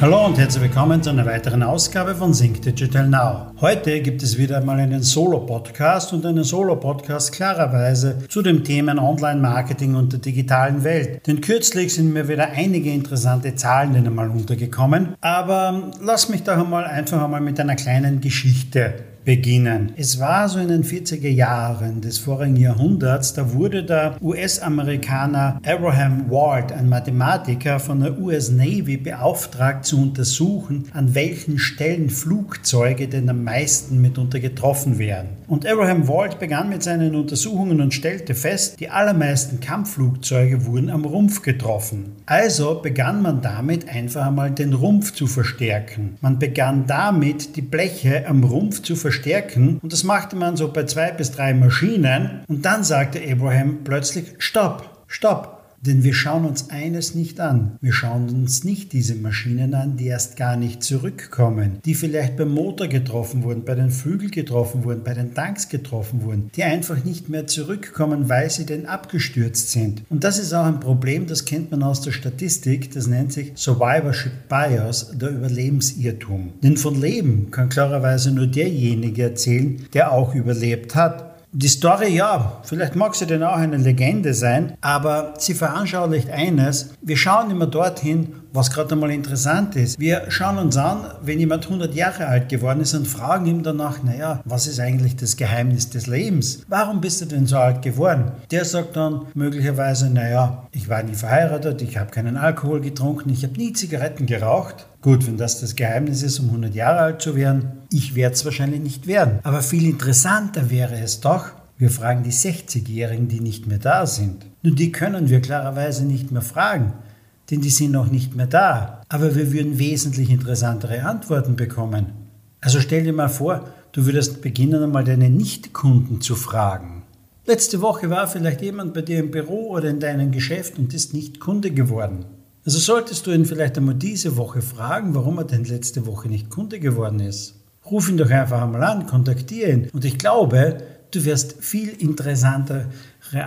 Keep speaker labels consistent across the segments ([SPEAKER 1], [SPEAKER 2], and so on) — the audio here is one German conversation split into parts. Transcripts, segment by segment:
[SPEAKER 1] Hallo und herzlich willkommen zu einer weiteren Ausgabe von Sync Digital Now. Heute gibt es wieder einmal einen Solo-Podcast und einen Solo-Podcast klarerweise zu den Themen Online-Marketing und der digitalen Welt. Denn kürzlich sind mir wieder einige interessante Zahlen einmal untergekommen. Aber lass mich doch einmal einfach einmal mit einer kleinen Geschichte beginnen. Es war so in den 40er Jahren des vorigen Jahrhunderts, da wurde der US-Amerikaner Abraham Ward, ein Mathematiker von der US Navy, beauftragt zu untersuchen, an welchen Stellen Flugzeuge denn am meisten mitunter getroffen werden. Und Abraham Ward begann mit seinen Untersuchungen und stellte fest, die allermeisten Kampfflugzeuge wurden am Rumpf getroffen. Also begann man damit einfach einmal den Rumpf zu verstärken. Man begann damit, die Bleche am Rumpf zu verstärken verstärken. Und das machte man so bei zwei bis drei Maschinen. Und dann sagte Abraham plötzlich, stopp, stopp. Denn wir schauen uns eines nicht an. Wir schauen uns nicht diese Maschinen an, die erst gar nicht zurückkommen, die vielleicht beim Motor getroffen wurden, bei den Flügeln getroffen wurden, bei den Tanks getroffen wurden, die einfach nicht mehr zurückkommen, weil sie denn abgestürzt sind. Und das ist auch ein Problem, das kennt man aus der Statistik, das nennt sich Survivorship Bias, der Überlebensirrtum. Denn von Leben kann klarerweise nur derjenige erzählen, der auch überlebt hat. Die Story, ja, vielleicht mag sie denn auch eine Legende sein, aber sie veranschaulicht eines. Wir schauen immer dorthin, was gerade einmal interessant ist. Wir schauen uns an, wenn jemand 100 Jahre alt geworden ist und fragen ihm danach, naja, was ist eigentlich das Geheimnis des Lebens? Warum bist du denn so alt geworden? Der sagt dann möglicherweise, naja, ich war nie verheiratet, ich habe keinen Alkohol getrunken, ich habe nie Zigaretten geraucht. Gut, wenn das das Geheimnis ist, um 100 Jahre alt zu werden, ich werde es wahrscheinlich nicht werden. Aber viel interessanter wäre es doch, wir fragen die 60-Jährigen, die nicht mehr da sind. Nur die können wir klarerweise nicht mehr fragen denn die sind noch nicht mehr da. Aber wir würden wesentlich interessantere Antworten bekommen. Also stell dir mal vor, du würdest beginnen, einmal deine Nichtkunden zu fragen. Letzte Woche war vielleicht jemand bei dir im Büro oder in deinem Geschäft und ist nicht Kunde geworden. Also solltest du ihn vielleicht einmal diese Woche fragen, warum er denn letzte Woche nicht Kunde geworden ist. Ruf ihn doch einfach einmal an, kontaktiere ihn. Und ich glaube, Du wirst viel interessantere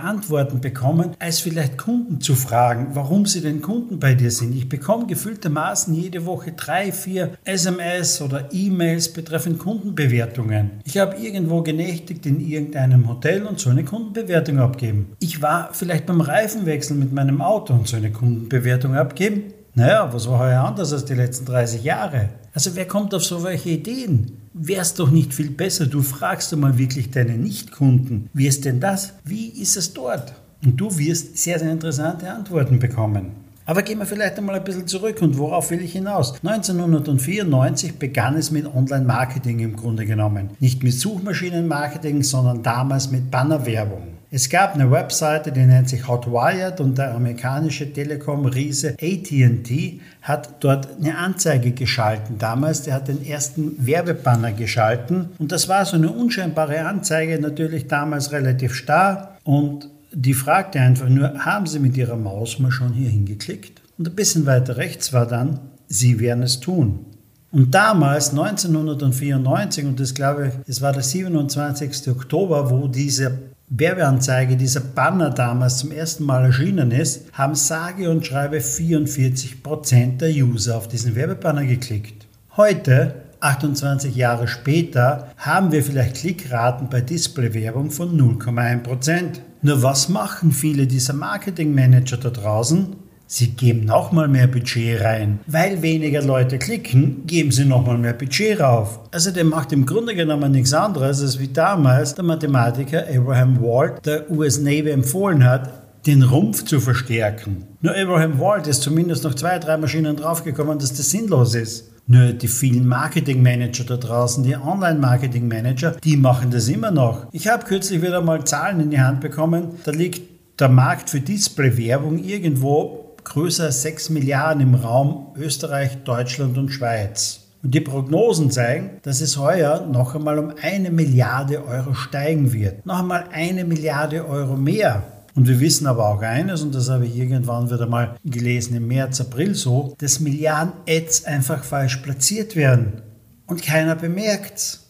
[SPEAKER 1] Antworten bekommen, als vielleicht Kunden zu fragen, warum sie denn Kunden bei dir sind. Ich bekomme gefühltermaßen jede Woche drei, vier SMS oder E-Mails betreffend Kundenbewertungen. Ich habe irgendwo genächtigt in irgendeinem Hotel und so eine Kundenbewertung abgeben. Ich war vielleicht beim Reifenwechsel mit meinem Auto und so eine Kundenbewertung abgeben. Naja, was war heuer anders als die letzten 30 Jahre? Also wer kommt auf solche Ideen? Wäre es doch nicht viel besser, du fragst einmal wirklich deine Nichtkunden, wie ist denn das? Wie ist es dort? Und du wirst sehr, sehr interessante Antworten bekommen. Aber gehen wir vielleicht einmal ein bisschen zurück und worauf will ich hinaus? 1994 begann es mit Online-Marketing im Grunde genommen. Nicht mit Suchmaschinenmarketing, sondern damals mit Bannerwerbung. Es gab eine Webseite, die nennt sich Hotwired und der amerikanische Telekom-Riese AT&T hat dort eine Anzeige geschalten damals. Der hat den ersten Werbebanner geschalten und das war so eine unscheinbare Anzeige, natürlich damals relativ starr und die fragte einfach nur, haben Sie mit Ihrer Maus mal schon hier hingeklickt? Und ein bisschen weiter rechts war dann, Sie werden es tun. Und damals, 1994, und das glaube ich, es war der 27. Oktober, wo diese Werbeanzeige, dieser Banner damals zum ersten Mal erschienen ist, haben sage und schreibe 44% der User auf diesen Werbebanner geklickt. Heute, 28 Jahre später, haben wir vielleicht Klickraten bei Displaywerbung von 0,1%. Nur was machen viele dieser Marketingmanager da draußen? Sie geben nochmal mehr Budget rein. Weil weniger Leute klicken, geben sie nochmal mehr Budget rauf. Also der macht im Grunde genommen nichts anderes, als wie damals der Mathematiker Abraham Wald der US Navy empfohlen hat, den Rumpf zu verstärken. Nur Abraham Wald ist zumindest noch zwei, drei Maschinen draufgekommen, dass das sinnlos ist. Nur die vielen Marketingmanager da draußen, die Online-Marketing-Manager, die machen das immer noch. Ich habe kürzlich wieder mal Zahlen in die Hand bekommen. Da liegt der Markt für Display-Werbung irgendwo größer als 6 Milliarden im Raum Österreich, Deutschland und Schweiz. Und die Prognosen zeigen, dass es heuer noch einmal um eine Milliarde Euro steigen wird. Noch einmal eine Milliarde Euro mehr. Und wir wissen aber auch eines, und das habe ich irgendwann wieder mal gelesen im März, April so, dass Milliarden Ads einfach falsch platziert werden und keiner bemerkt's.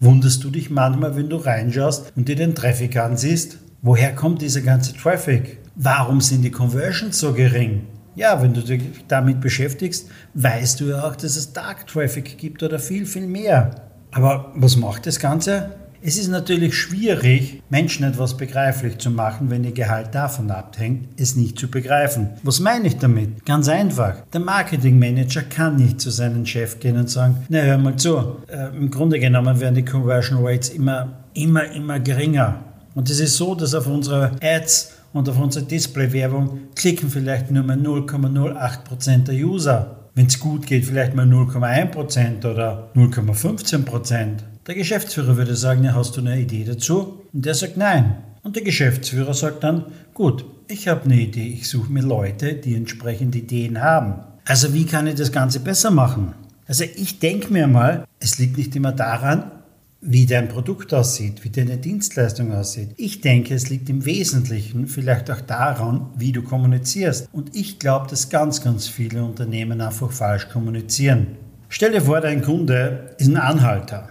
[SPEAKER 1] Wunderst du dich manchmal, wenn du reinschaust und dir den Traffic ansiehst? Woher kommt dieser ganze Traffic? Warum sind die Conversions so gering? Ja, wenn du dich damit beschäftigst, weißt du ja auch, dass es Dark Traffic gibt oder viel, viel mehr. Aber was macht das Ganze? Es ist natürlich schwierig, Menschen etwas begreiflich zu machen, wenn ihr Gehalt davon abhängt, es nicht zu begreifen. Was meine ich damit? Ganz einfach. Der Marketingmanager kann nicht zu seinem Chef gehen und sagen, na hör mal zu, äh, im Grunde genommen werden die Conversion Rates immer, immer, immer geringer. Und es ist so, dass auf unsere Ads und auf unsere Display-Werbung klicken vielleicht nur mal 0,08% der User. Wenn es gut geht, vielleicht mal 0,1% oder 0,15%. Der Geschäftsführer würde sagen, ja, hast du eine Idee dazu? Und der sagt nein. Und der Geschäftsführer sagt dann, gut, ich habe eine Idee, ich suche mir Leute, die entsprechend Ideen haben. Also wie kann ich das Ganze besser machen? Also ich denke mir mal, es liegt nicht immer daran, wie dein Produkt aussieht, wie deine Dienstleistung aussieht. Ich denke, es liegt im Wesentlichen vielleicht auch daran, wie du kommunizierst. Und ich glaube, dass ganz, ganz viele Unternehmen einfach falsch kommunizieren. Stell dir vor, dein Kunde ist ein Anhalter.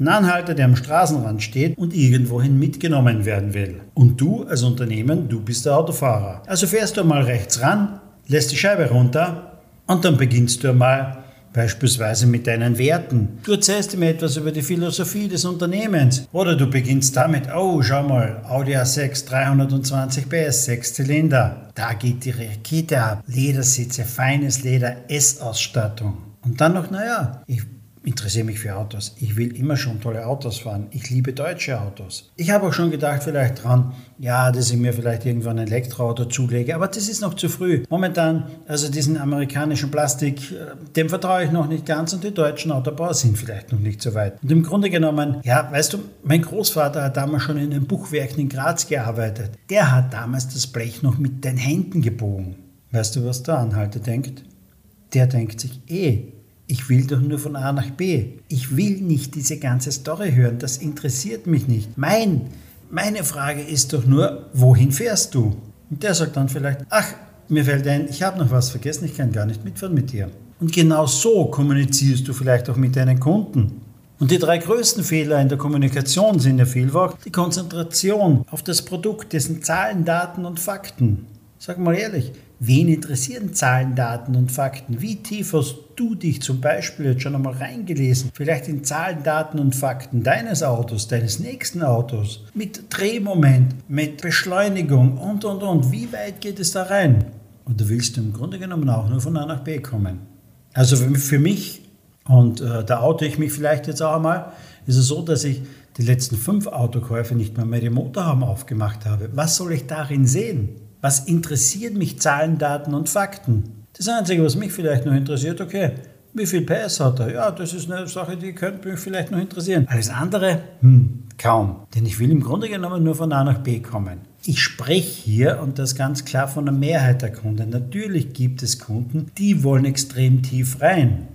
[SPEAKER 1] Ein Anhalter, der am Straßenrand steht und irgendwohin mitgenommen werden will. Und du als Unternehmen, du bist der Autofahrer. Also fährst du mal rechts ran, lässt die Scheibe runter und dann beginnst du mal Beispielsweise mit deinen Werten. Du erzählst ihm etwas über die Philosophie des Unternehmens. Oder du beginnst damit, oh, schau mal, Audi A6 320 PS, 6 Zylinder. Da geht die Rakete ab. Ledersitze, feines Leder, S-Ausstattung. Und dann noch, naja, ich interessiere mich für Autos. Ich will immer schon tolle Autos fahren. Ich liebe deutsche Autos. Ich habe auch schon gedacht vielleicht dran, ja, dass ich mir vielleicht irgendwann ein Elektroauto zulege, aber das ist noch zu früh. Momentan, also diesen amerikanischen Plastik, äh, dem vertraue ich noch nicht ganz und die deutschen Autobauer sind vielleicht noch nicht so weit. Und im Grunde genommen, ja, weißt du, mein Großvater hat damals schon in den Buchwerken in Graz gearbeitet. Der hat damals das Blech noch mit den Händen gebogen. Weißt du, was der Anhalter denkt? Der denkt sich, eh, ich will doch nur von A nach B. Ich will nicht diese ganze Story hören. Das interessiert mich nicht. Mein, meine Frage ist doch nur, wohin fährst du? Und der sagt dann vielleicht, ach, mir fällt ein, ich habe noch was vergessen, ich kann gar nicht mitfahren mit dir. Und genau so kommunizierst du vielleicht auch mit deinen Kunden. Und die drei größten Fehler in der Kommunikation sind ja vielfach die Konzentration auf das Produkt, dessen Zahlen, Daten und Fakten. Sag mal ehrlich, wen interessieren Zahlen, Daten und Fakten? Wie tief hast du dich zum Beispiel jetzt schon einmal reingelesen? Vielleicht in Zahlen, Daten und Fakten deines Autos, deines nächsten Autos, mit Drehmoment, mit Beschleunigung und, und, und. Wie weit geht es da rein? Und du willst im Grunde genommen auch nur von A nach B kommen. Also für mich, und äh, da oute ich mich vielleicht jetzt auch einmal, ist es so, dass ich die letzten fünf Autokäufe nicht mehr mehr die Motorhaube aufgemacht habe. Was soll ich darin sehen? Was interessiert mich Zahlen, Daten und Fakten? Das Einzige, was mich vielleicht noch interessiert, okay, wie viel PS hat er? Ja, das ist eine Sache, die könnte mich vielleicht noch interessieren. Alles andere? Hm, kaum. Denn ich will im Grunde genommen nur von A nach B kommen. Ich spreche hier und das ganz klar von der Mehrheit der Kunden. Natürlich gibt es Kunden, die wollen extrem tief rein.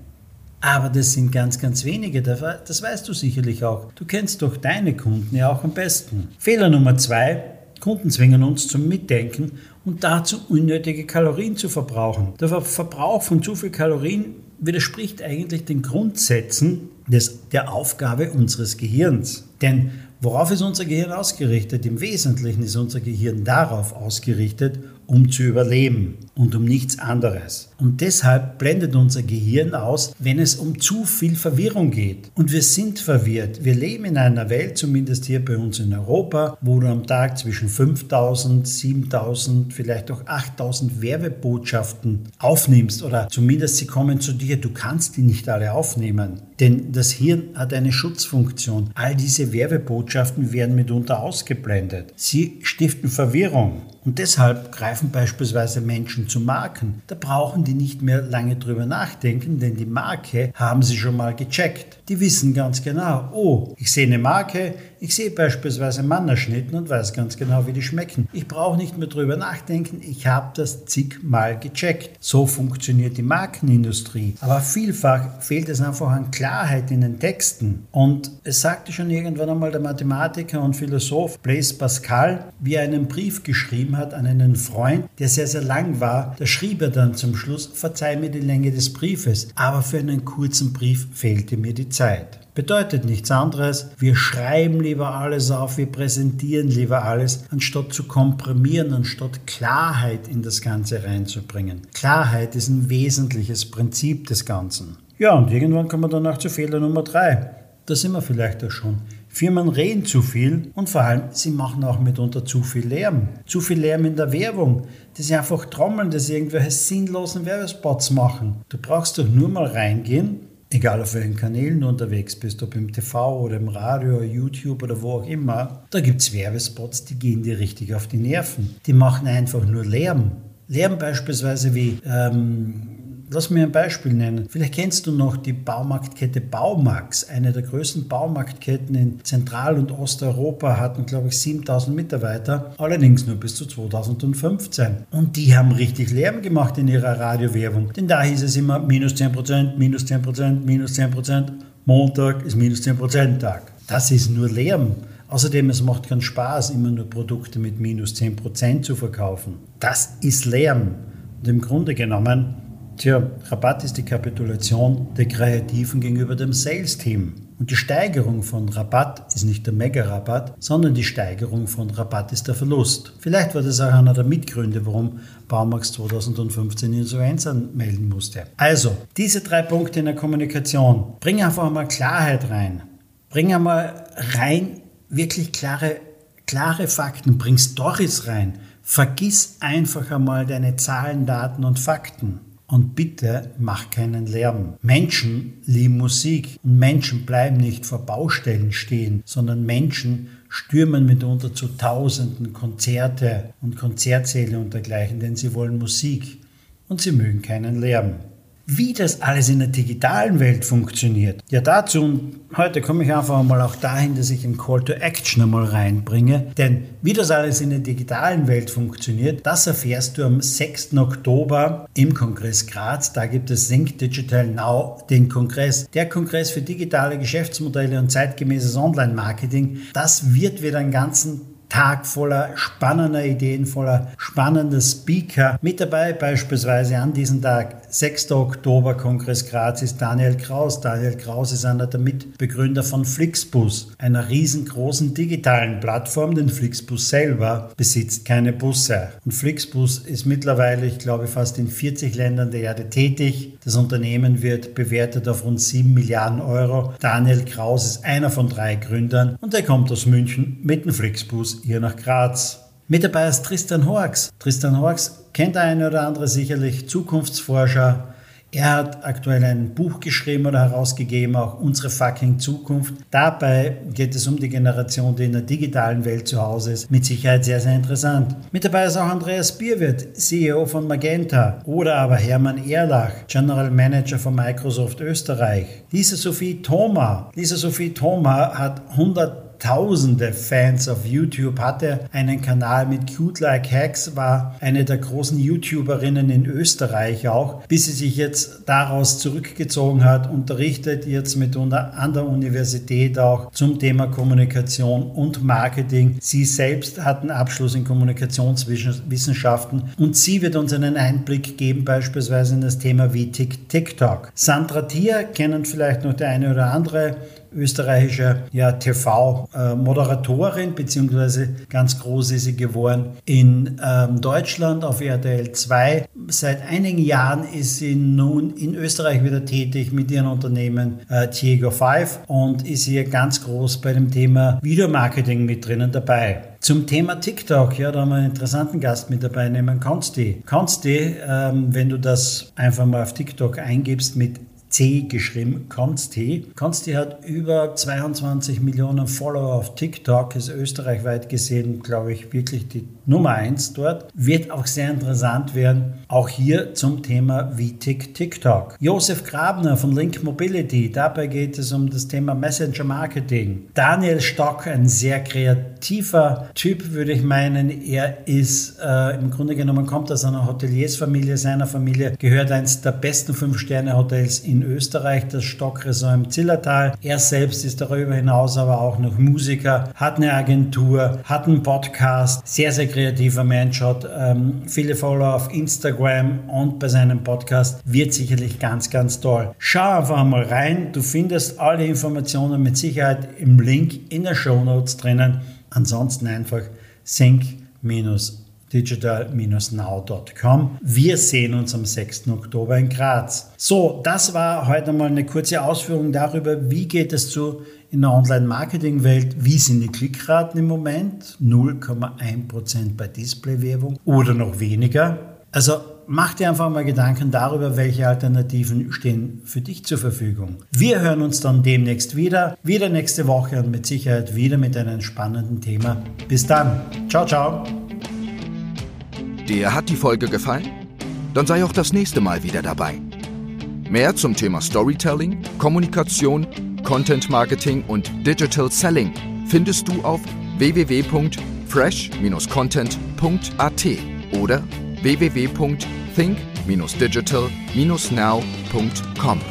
[SPEAKER 1] Aber das sind ganz, ganz wenige. Das weißt du sicherlich auch. Du kennst doch deine Kunden ja auch am besten. Fehler Nummer zwei, Kunden zwingen uns zum Mitdenken und dazu unnötige Kalorien zu verbrauchen. Der Verbrauch von zu viel Kalorien widerspricht eigentlich den Grundsätzen des, der Aufgabe unseres Gehirns. Denn worauf ist unser Gehirn ausgerichtet? Im Wesentlichen ist unser Gehirn darauf ausgerichtet, um zu überleben und um nichts anderes. Und deshalb blendet unser Gehirn aus, wenn es um zu viel Verwirrung geht. Und wir sind verwirrt. Wir leben in einer Welt, zumindest hier bei uns in Europa, wo du am Tag zwischen 5000, 7000, vielleicht auch 8000 Werbebotschaften aufnimmst oder zumindest sie kommen zu dir. Du kannst die nicht alle aufnehmen. Denn das Hirn hat eine Schutzfunktion. All diese Werbebotschaften werden mitunter ausgeblendet. Sie stiften Verwirrung. Und deshalb greifen beispielsweise Menschen zu Marken. Da brauchen die nicht mehr lange drüber nachdenken, denn die Marke haben sie schon mal gecheckt. Die wissen ganz genau, oh, ich sehe eine Marke, ich sehe beispielsweise Mannerschnitten und weiß ganz genau, wie die schmecken. Ich brauche nicht mehr drüber nachdenken, ich habe das zigmal gecheckt. So funktioniert die Markenindustrie. Aber vielfach fehlt es einfach an Klarheit in den Texten. Und es sagte schon irgendwann einmal der Mathematiker und Philosoph Blaise Pascal, wie er einen Brief geschrieben hat an einen Freund, der sehr, sehr lang war. Da schrieb er dann zum Schluss, verzeih mir die Länge des Briefes, aber für einen kurzen Brief fehlte mir die Zeit. Bedeutet nichts anderes, wir schreiben lieber alles auf, wir präsentieren lieber alles, anstatt zu komprimieren, anstatt Klarheit in das Ganze reinzubringen. Klarheit ist ein wesentliches Prinzip des Ganzen. Ja, und irgendwann kommen wir dann auch zu Fehler Nummer drei. Da sind wir vielleicht auch schon. Firmen reden zu viel und vor allem, sie machen auch mitunter zu viel Lärm. Zu viel Lärm in der Werbung. Das sie einfach trommeln, dass sie irgendwelche sinnlosen Werbespots machen. Du brauchst doch nur mal reingehen egal auf welchen Kanälen du unterwegs bist, ob im TV oder im Radio, YouTube oder wo auch immer, da gibt es Werbespots, die gehen dir richtig auf die Nerven. Die machen einfach nur Lärm. Lärm beispielsweise wie ähm, Lass mir ein Beispiel nennen. Vielleicht kennst du noch die Baumarktkette Baumax. Eine der größten Baumarktketten in Zentral- und Osteuropa hatten, glaube ich, 7000 Mitarbeiter. Allerdings nur bis zu 2015. Und die haben richtig Lärm gemacht in ihrer Radiowerbung. Denn da hieß es immer minus 10%, minus 10%, minus 10%. Montag ist minus 10% Tag. Das ist nur Lärm. Außerdem, es macht keinen Spaß, immer nur Produkte mit minus 10% zu verkaufen. Das ist Lärm. Und im Grunde genommen Tja, Rabatt ist die Kapitulation der Kreativen gegenüber dem Sales-Team. Und die Steigerung von Rabatt ist nicht der Mega-Rabatt, sondern die Steigerung von Rabatt ist der Verlust. Vielleicht war das auch einer der Mitgründe, warum Baumax 2015 Insolvenz anmelden musste. Also, diese drei Punkte in der Kommunikation. Bring einfach mal Klarheit rein. Bring einmal rein wirklich klare, klare Fakten. Bring Stories rein. Vergiss einfach einmal deine Zahlen, Daten und Fakten. Und bitte mach keinen Lärm. Menschen lieben Musik und Menschen bleiben nicht vor Baustellen stehen, sondern Menschen stürmen mitunter zu Tausenden Konzerte und Konzertsäle und dergleichen, denn sie wollen Musik und sie mögen keinen Lärm. Wie das alles in der digitalen Welt funktioniert, ja dazu, und heute komme ich einfach mal auch dahin, dass ich einen Call to Action einmal reinbringe, denn wie das alles in der digitalen Welt funktioniert, das erfährst du am 6. Oktober im Kongress Graz. Da gibt es Think Digital Now, den Kongress. Der Kongress für digitale Geschäftsmodelle und zeitgemäßes Online-Marketing. Das wird wieder einen ganzen Tag voller spannender Ideen, voller spannender Speaker. Mit dabei beispielsweise an diesem Tag, 6. Oktober, Kongress Graz, ist Daniel Kraus. Daniel Kraus ist einer der Mitbegründer von Flixbus, einer riesengroßen digitalen Plattform, denn Flixbus selber besitzt keine Busse. Und Flixbus ist mittlerweile, ich glaube, fast in 40 Ländern der Erde tätig. Das Unternehmen wird bewertet auf rund 7 Milliarden Euro. Daniel Kraus ist einer von drei Gründern und er kommt aus München mit dem Flixbus hier nach Graz. Mit dabei ist Tristan Horx. Tristan Horx kennt der eine oder andere sicherlich, Zukunftsforscher. Er hat aktuell ein Buch geschrieben oder herausgegeben, auch Unsere fucking Zukunft. Dabei geht es um die Generation, die in der digitalen Welt zu Hause ist. Mit Sicherheit sehr, sehr interessant. Mit dabei ist auch Andreas Bierwirt, CEO von Magenta. Oder aber Hermann Erlach, General Manager von Microsoft Österreich. Lisa Sophie Thoma. Lisa Sophie Thoma hat 100 tausende Fans auf YouTube, hatte einen Kanal mit Cute Like Hacks, war eine der großen YouTuberinnen in Österreich auch, bis sie sich jetzt daraus zurückgezogen hat, unterrichtet jetzt mitunter an der Universität auch zum Thema Kommunikation und Marketing. Sie selbst hat einen Abschluss in Kommunikationswissenschaften und sie wird uns einen Einblick geben, beispielsweise in das Thema wie TikTok. Sandra Thier kennen vielleicht noch der eine oder andere österreichische ja, TV-Moderatorin, beziehungsweise ganz groß ist sie geworden in ähm, Deutschland auf RTL 2. Seit einigen Jahren ist sie nun in Österreich wieder tätig mit ihrem Unternehmen äh, Diego 5 und ist hier ganz groß bei dem Thema Videomarketing mit drinnen dabei. Zum Thema TikTok, ja, da haben wir einen interessanten Gast mit dabei, nehmen Consti. Consti, ähm, wenn du das einfach mal auf TikTok eingibst mit C geschrieben, Konsti. Konsti hat über 22 Millionen Follower auf TikTok, ist österreichweit gesehen, glaube ich, wirklich die Nummer 1 dort. Wird auch sehr interessant werden, auch hier zum Thema VTIC TikTok. Josef Grabner von Link Mobility, dabei geht es um das Thema Messenger Marketing. Daniel Stock, ein sehr kreativer Typ, würde ich meinen. Er ist äh, im Grunde genommen, kommt aus einer Hoteliersfamilie, seiner Familie gehört eins der besten 5-Sterne-Hotels in Österreich, das Stockresort im Zillertal. Er selbst ist darüber hinaus aber auch noch Musiker, hat eine Agentur, hat einen Podcast, sehr, sehr kreativer Mensch, hat ähm, viele Follower auf Instagram und bei seinem Podcast wird sicherlich ganz, ganz toll. Schau einfach mal rein, du findest alle Informationen mit Sicherheit im Link in der Show Notes drinnen. Ansonsten einfach sync-digital-now.com. Wir sehen uns am 6. Oktober in Graz. So, das war heute mal eine kurze Ausführung darüber, wie geht es zu in der Online-Marketing-Welt, wie sind die Klickraten im Moment? 0,1% bei Display-Werbung oder noch weniger. Also mach dir einfach mal Gedanken darüber, welche Alternativen stehen für dich zur Verfügung. Wir hören uns dann demnächst wieder, wieder nächste Woche und mit Sicherheit wieder mit einem spannenden Thema. Bis dann. Ciao, ciao.
[SPEAKER 2] Dir hat die Folge gefallen? Dann sei auch das nächste Mal wieder dabei. Mehr zum Thema Storytelling, Kommunikation, Content Marketing und Digital Selling findest du auf www.fresh-content.at oder www.think-digital-now.com.